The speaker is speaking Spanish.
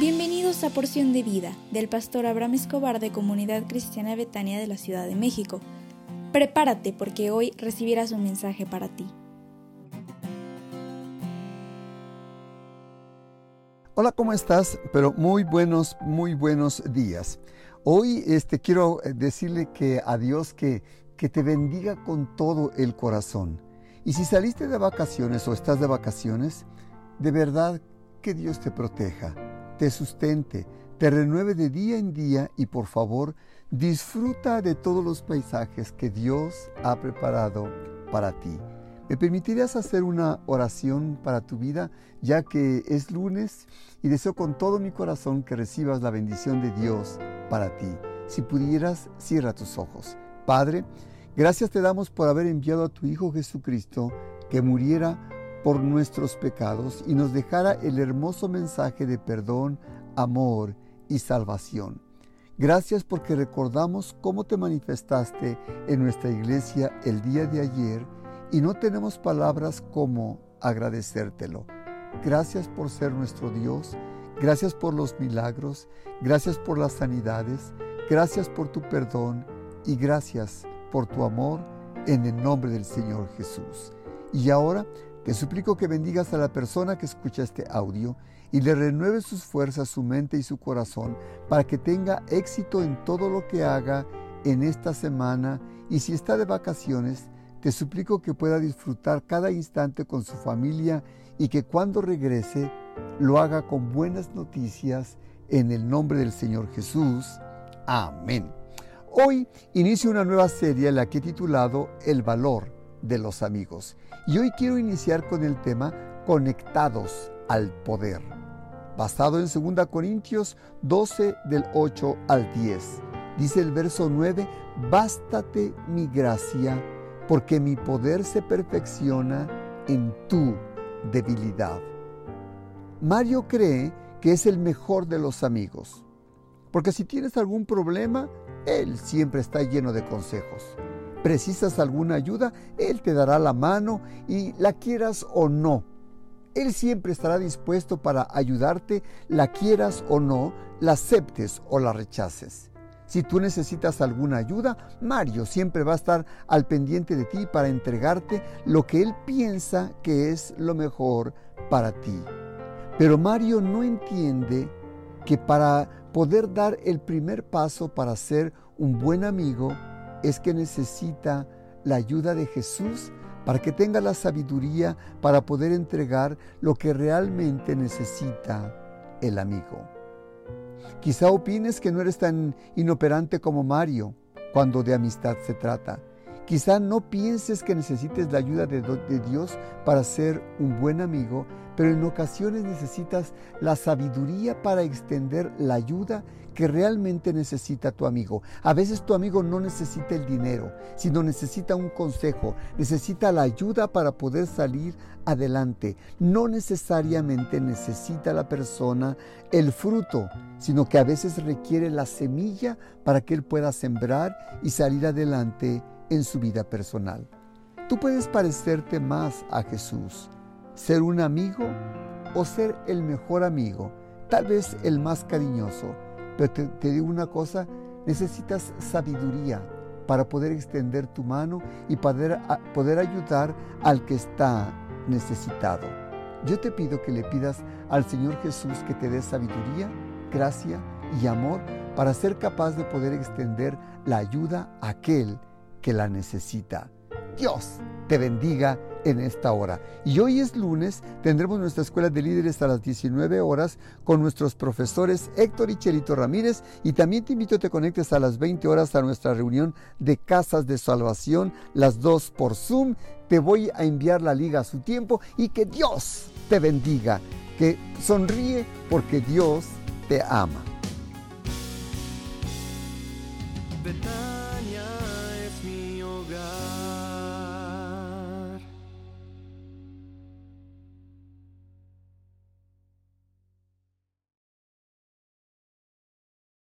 Bienvenidos a Porción de Vida del pastor Abraham Escobar de Comunidad Cristiana Betania de la Ciudad de México. Prepárate porque hoy recibirás un mensaje para ti. Hola, ¿cómo estás? Pero muy buenos, muy buenos días. Hoy este, quiero eh, decirle que a Dios que, que te bendiga con todo el corazón. Y si saliste de vacaciones o estás de vacaciones, de verdad que Dios te proteja te sustente, te renueve de día en día y por favor disfruta de todos los paisajes que Dios ha preparado para ti. ¿Me permitirías hacer una oración para tu vida ya que es lunes y deseo con todo mi corazón que recibas la bendición de Dios para ti? Si pudieras, cierra tus ojos. Padre, gracias te damos por haber enviado a tu Hijo Jesucristo que muriera por nuestros pecados y nos dejara el hermoso mensaje de perdón, amor y salvación. Gracias porque recordamos cómo te manifestaste en nuestra iglesia el día de ayer y no tenemos palabras como agradecértelo. Gracias por ser nuestro Dios, gracias por los milagros, gracias por las sanidades, gracias por tu perdón y gracias por tu amor en el nombre del Señor Jesús. Y ahora te suplico que bendigas a la persona que escucha este audio y le renueves sus fuerzas, su mente y su corazón para que tenga éxito en todo lo que haga en esta semana y si está de vacaciones, te suplico que pueda disfrutar cada instante con su familia y que cuando regrese lo haga con buenas noticias en el nombre del Señor Jesús. Amén. Hoy inicio una nueva serie la que he titulado El valor de los amigos. Y hoy quiero iniciar con el tema Conectados al Poder, basado en 2 Corintios 12 del 8 al 10. Dice el verso 9, Bástate mi gracia, porque mi poder se perfecciona en tu debilidad. Mario cree que es el mejor de los amigos, porque si tienes algún problema, él siempre está lleno de consejos precisas alguna ayuda, Él te dará la mano y la quieras o no. Él siempre estará dispuesto para ayudarte, la quieras o no, la aceptes o la rechaces. Si tú necesitas alguna ayuda, Mario siempre va a estar al pendiente de ti para entregarte lo que él piensa que es lo mejor para ti. Pero Mario no entiende que para poder dar el primer paso para ser un buen amigo, es que necesita la ayuda de Jesús para que tenga la sabiduría para poder entregar lo que realmente necesita el amigo. Quizá opines que no eres tan inoperante como Mario cuando de amistad se trata. Quizá no pienses que necesites la ayuda de, Dios para ser un buen amigo, pero en ocasiones necesitas la sabiduría para extender la ayuda que realmente necesita tu amigo. A veces tu amigo no necesita el dinero, sino necesita un consejo, necesita la ayuda para poder salir adelante. No necesariamente necesita la persona el fruto, sino que a veces requiere la semilla para que él pueda sembrar y salir adelante en su vida personal. Tú puedes parecerte más a Jesús, ser un amigo o ser el mejor amigo, tal vez el más cariñoso. Pero te, digo una cosa, necesitas sabiduría para poder extender tu mano y poder, poder ayudar al que está necesitado. Yo te pido que le pidas al Señor Jesús que te dé sabiduría, gracia y amor para ser capaz de poder extender la ayuda a aquel que la necesita. Dios te bendiga en esta hora. Y hoy es lunes, tendremos nuestra escuela de líderes a las 19 horas con nuestros profesores Héctor y Chelito Ramírez y también te invito a que te conectes a las 20 horas a nuestra reunión de casas de salvación, las dos por Zoom. Te voy a enviar la liga a su tiempo y que Dios te bendiga, que sonríe porque Dios te ama.